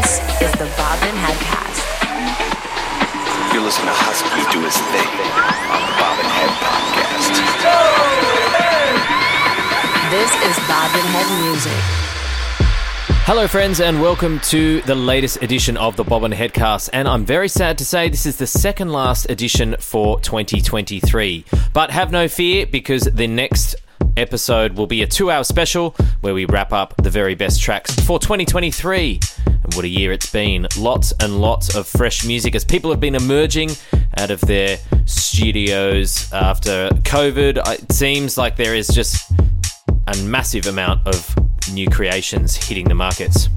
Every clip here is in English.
This is the Bobbin Headcast. You're listening to Husky do his thing on the Bobbin Head podcast. This is Bobbin Head Music. Hello, friends, and welcome to the latest edition of the Bobbin Headcast. And I'm very sad to say this is the second last edition for 2023. But have no fear because the next episode will be a two hour special where we wrap up the very best tracks for 2023. And what a year it's been! Lots and lots of fresh music as people have been emerging out of their studios after COVID. Uh, it seems like there is just a massive amount of new creations hitting the markets.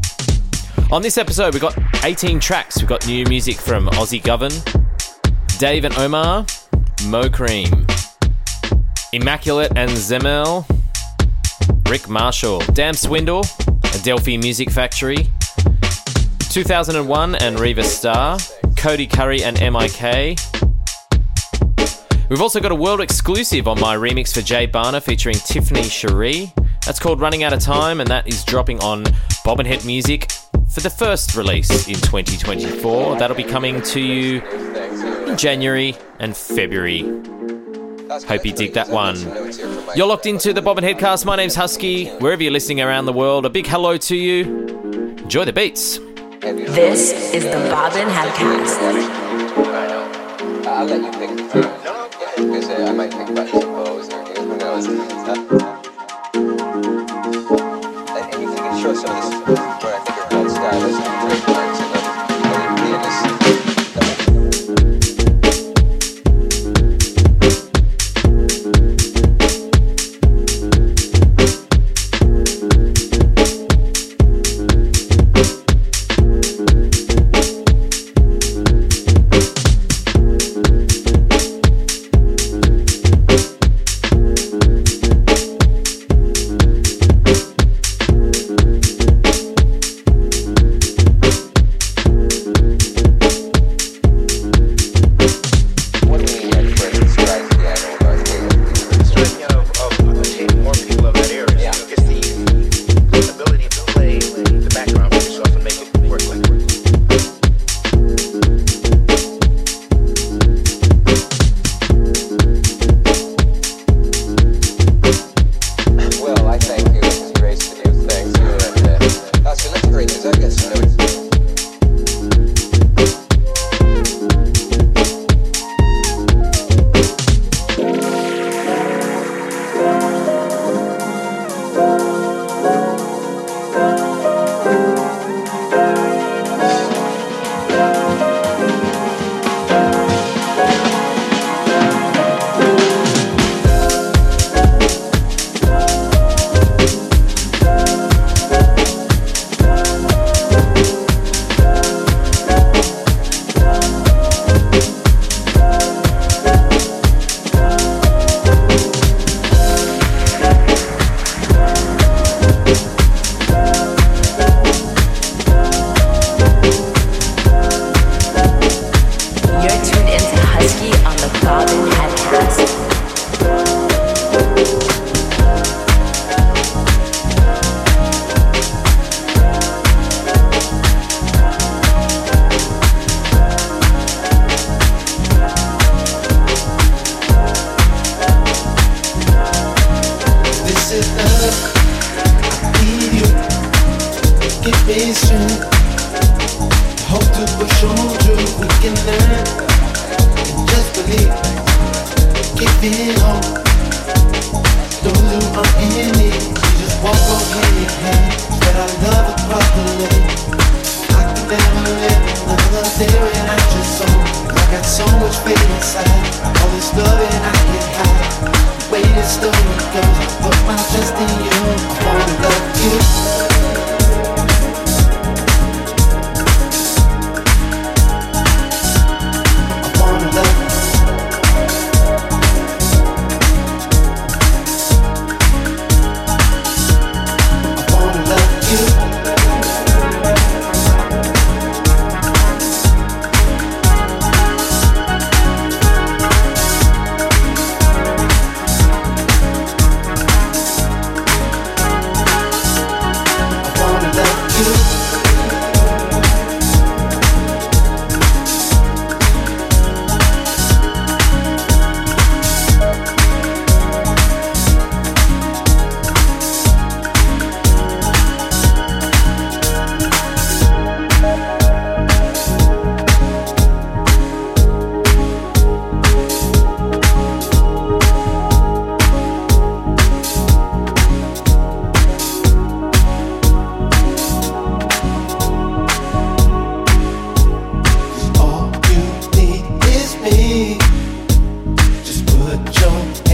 On this episode, we've got 18 tracks. We've got new music from Ozzie Guven, Dave and Omar, Mo Cream, Emmaculate and Zemell, Rick Marshall, Dam Swindle, Adelphi Music Factory, 2001 and Riva Starr, Cody Currie and MIK. We've also got a world exclusive on my remix for Jay Bhana featuring Tiffany Sharee. That's called Running Out of Time, and that is dropping on Bobbin Head Music for the first release in 2024. That'll be coming to you in January and February. Hope you dig that one. You're locked into the Bobbin Headcast. My name's Husky. Wherever you're listening around the world, a big hello to you. Enjoy the beats. This is the Bobbin Headcast. I'll let you I might about pose or who knows. And you can show some of this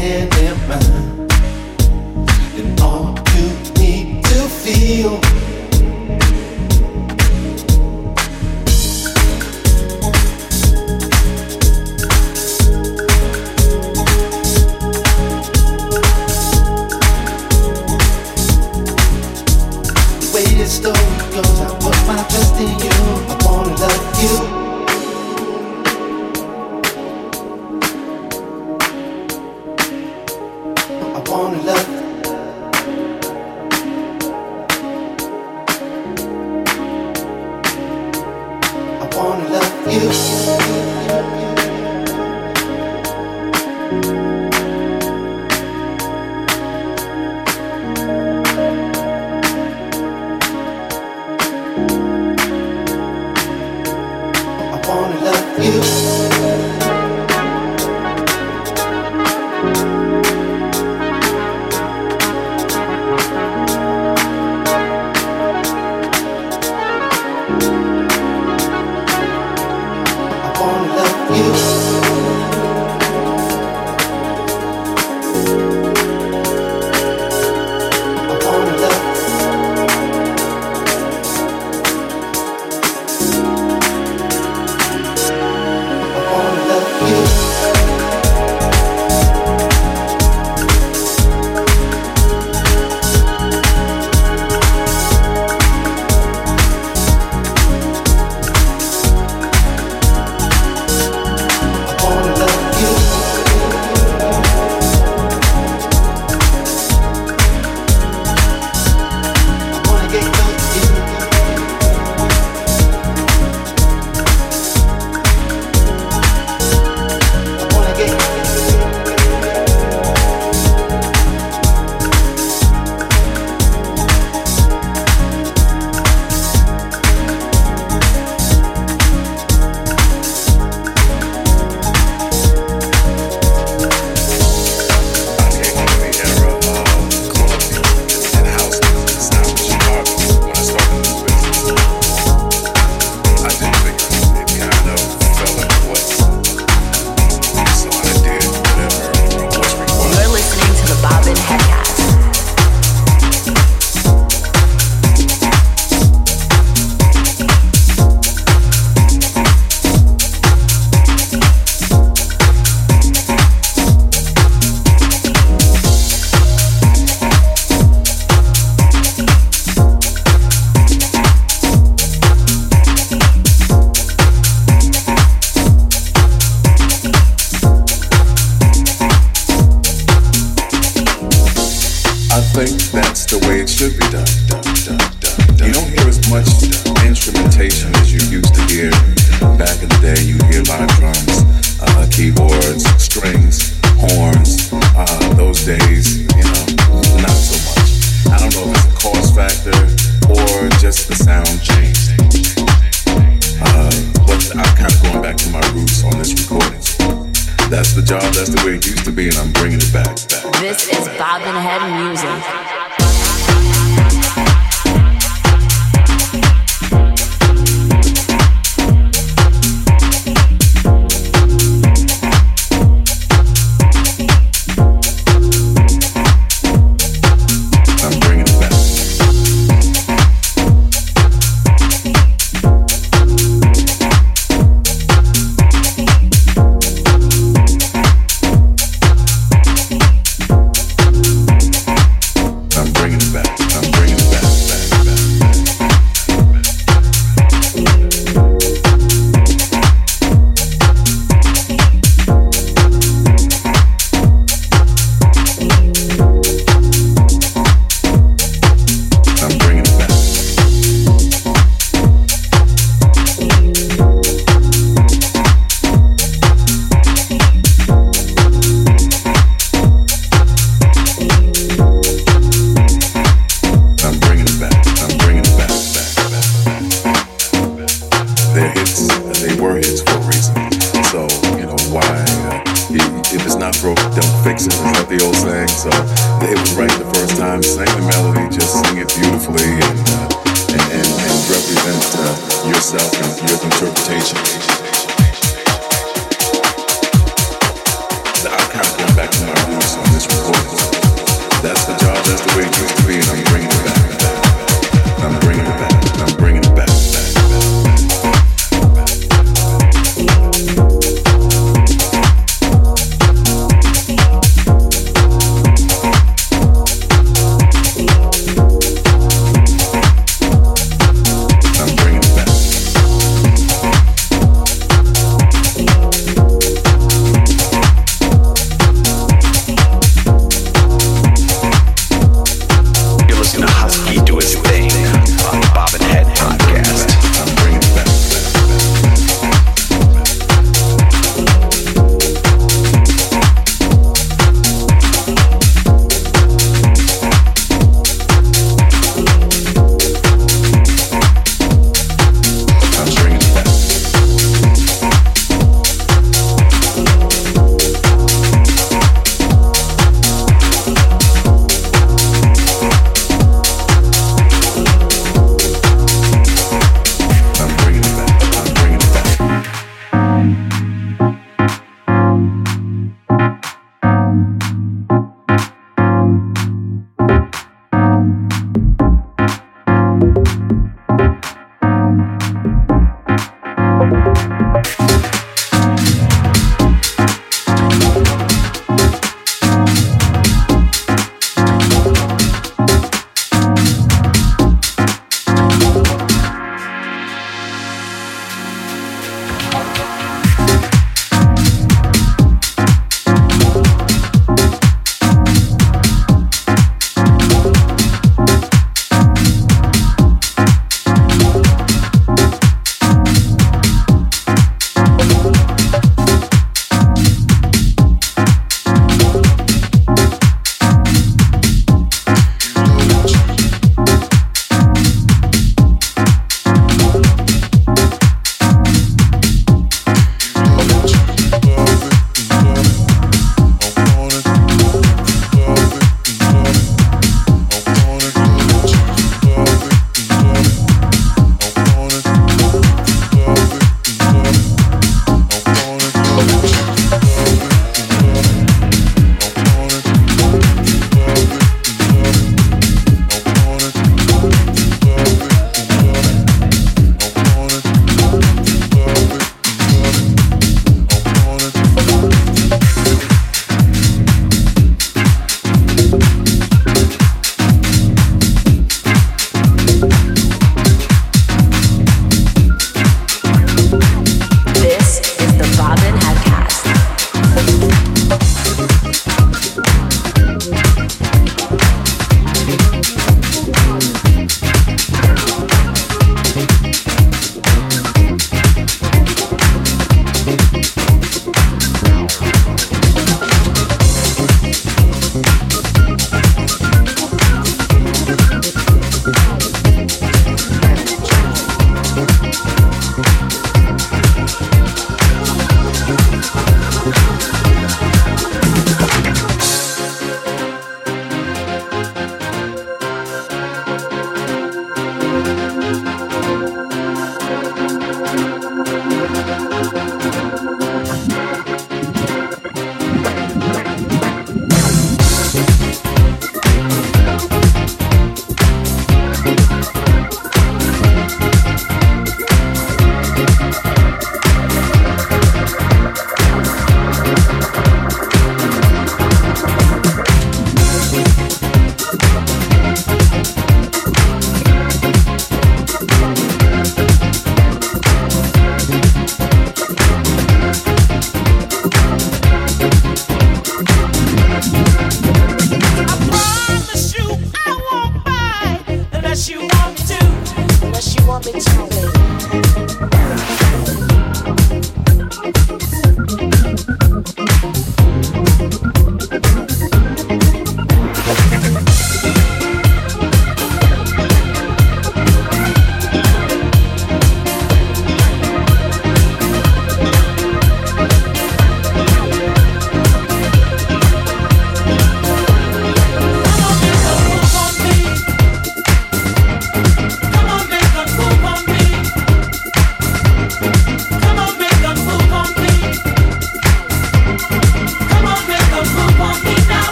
head.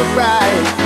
Right.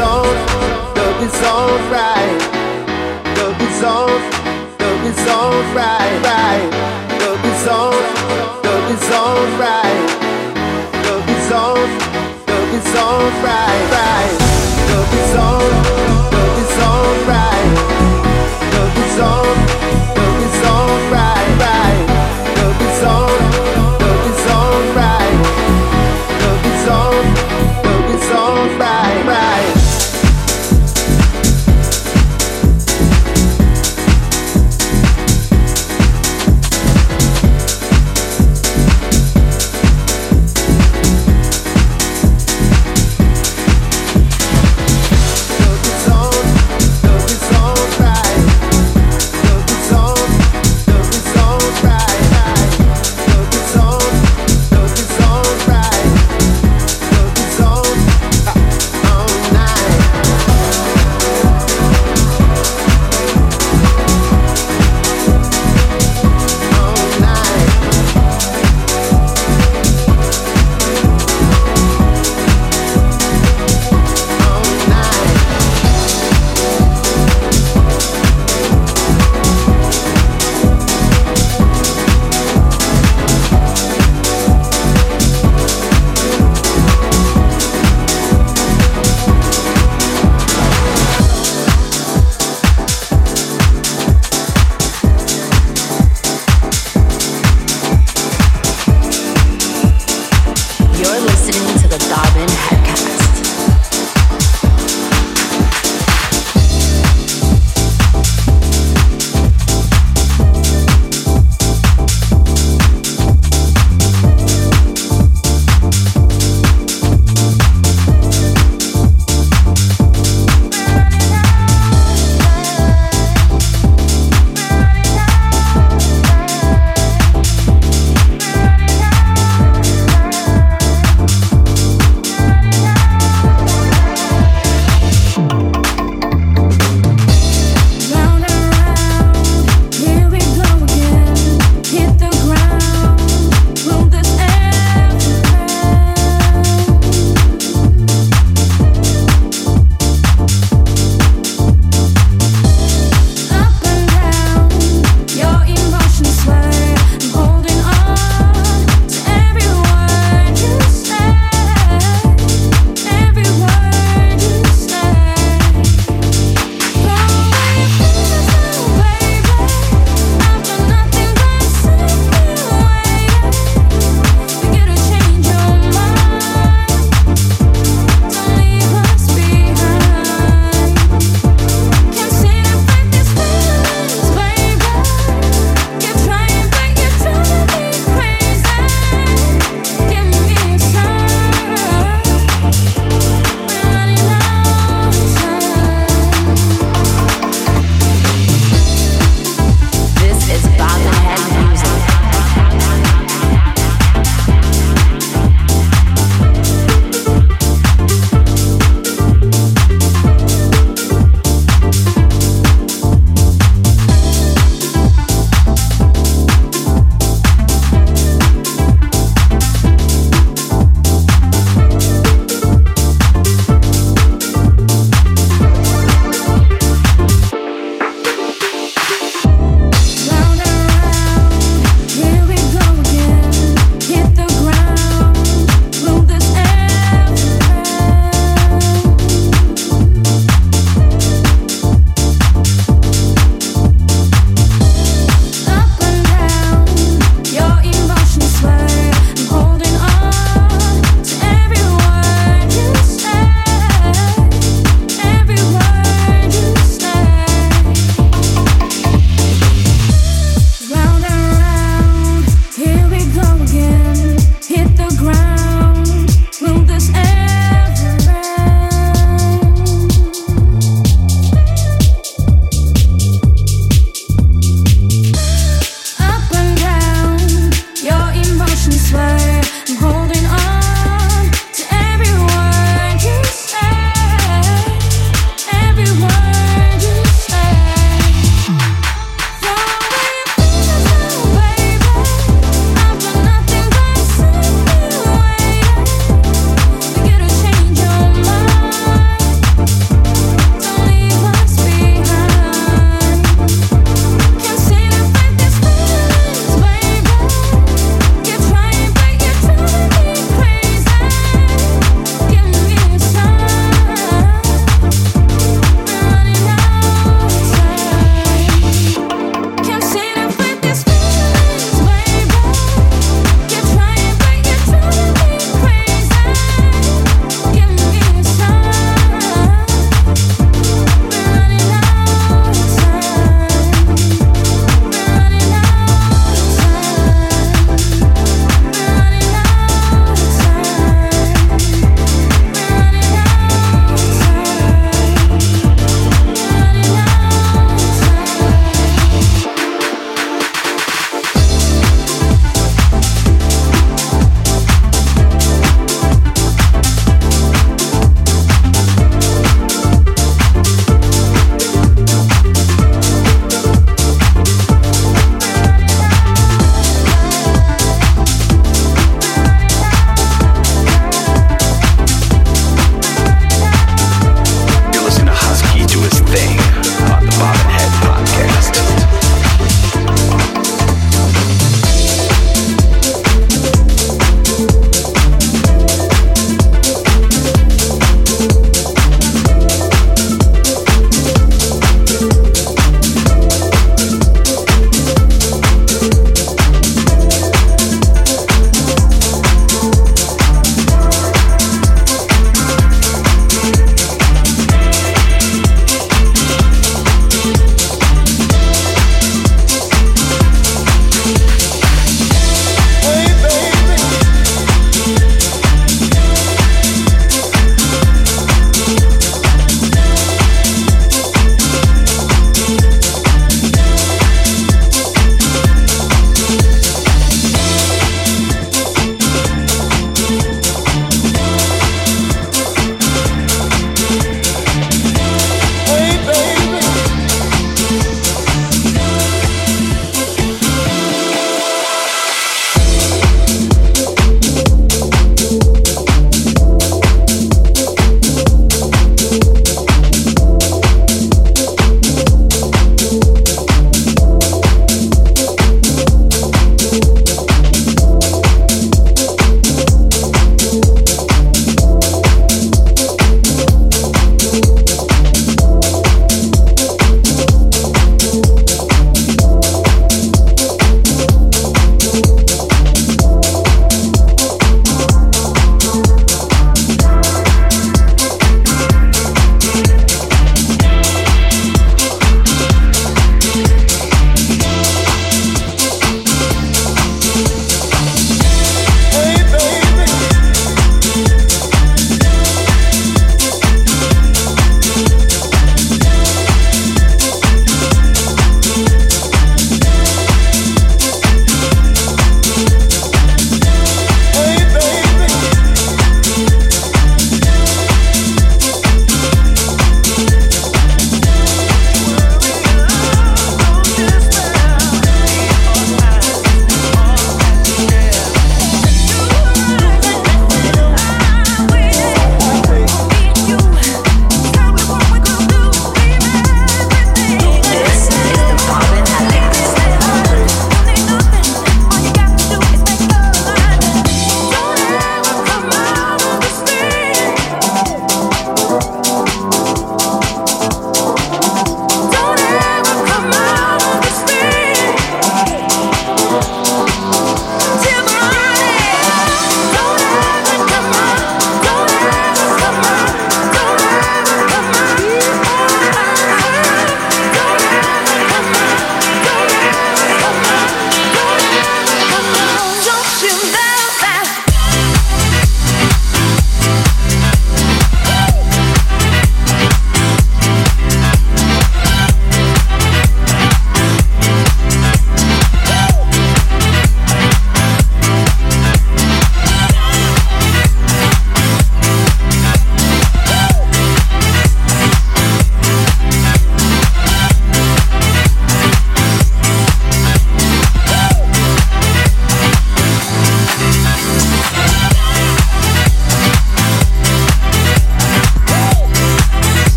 on, love is all right. Love is on, love is all right. right. Love is on, love is all right. Love is on, love is all right. right, right. Love is on.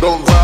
Don't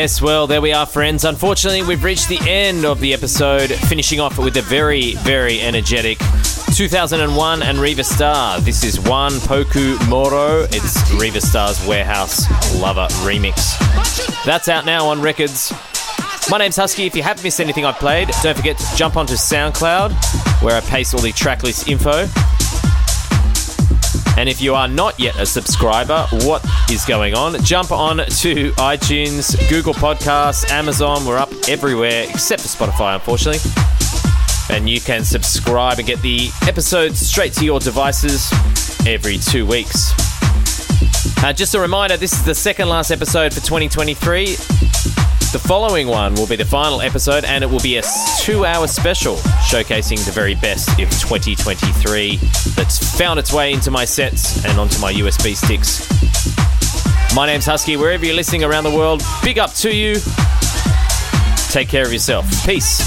Yes, well, there we are, friends. Unfortunately, we've reached the end of the episode, finishing off with a very, very energetic 2001 and Riva Starr. This is Wan Poku Moro. It's Riva Starr's Warehouse Lover remix. That's out now on Rekids. My name's Husky. If you haven't missed anything I've played, don't forget to jump onto SoundCloud, where I paste all the tracklist info. And if you are not yet a subscriber, what is going on? Jump on to iTunes, Google Podcasts, Amazon. We're up everywhere except for Spotify, unfortunately. And you can subscribe and get the episodes straight to your devices every two weeks. Uh, just a reminder this is the second last episode for 2023. The following one will be the final episode, and it will be a two hour special showcasing the very best of 2023 that's found its way into my sets and onto my USB sticks. My name's Husky. Wherever you're listening around the world, big up to you. Take care of yourself. Peace.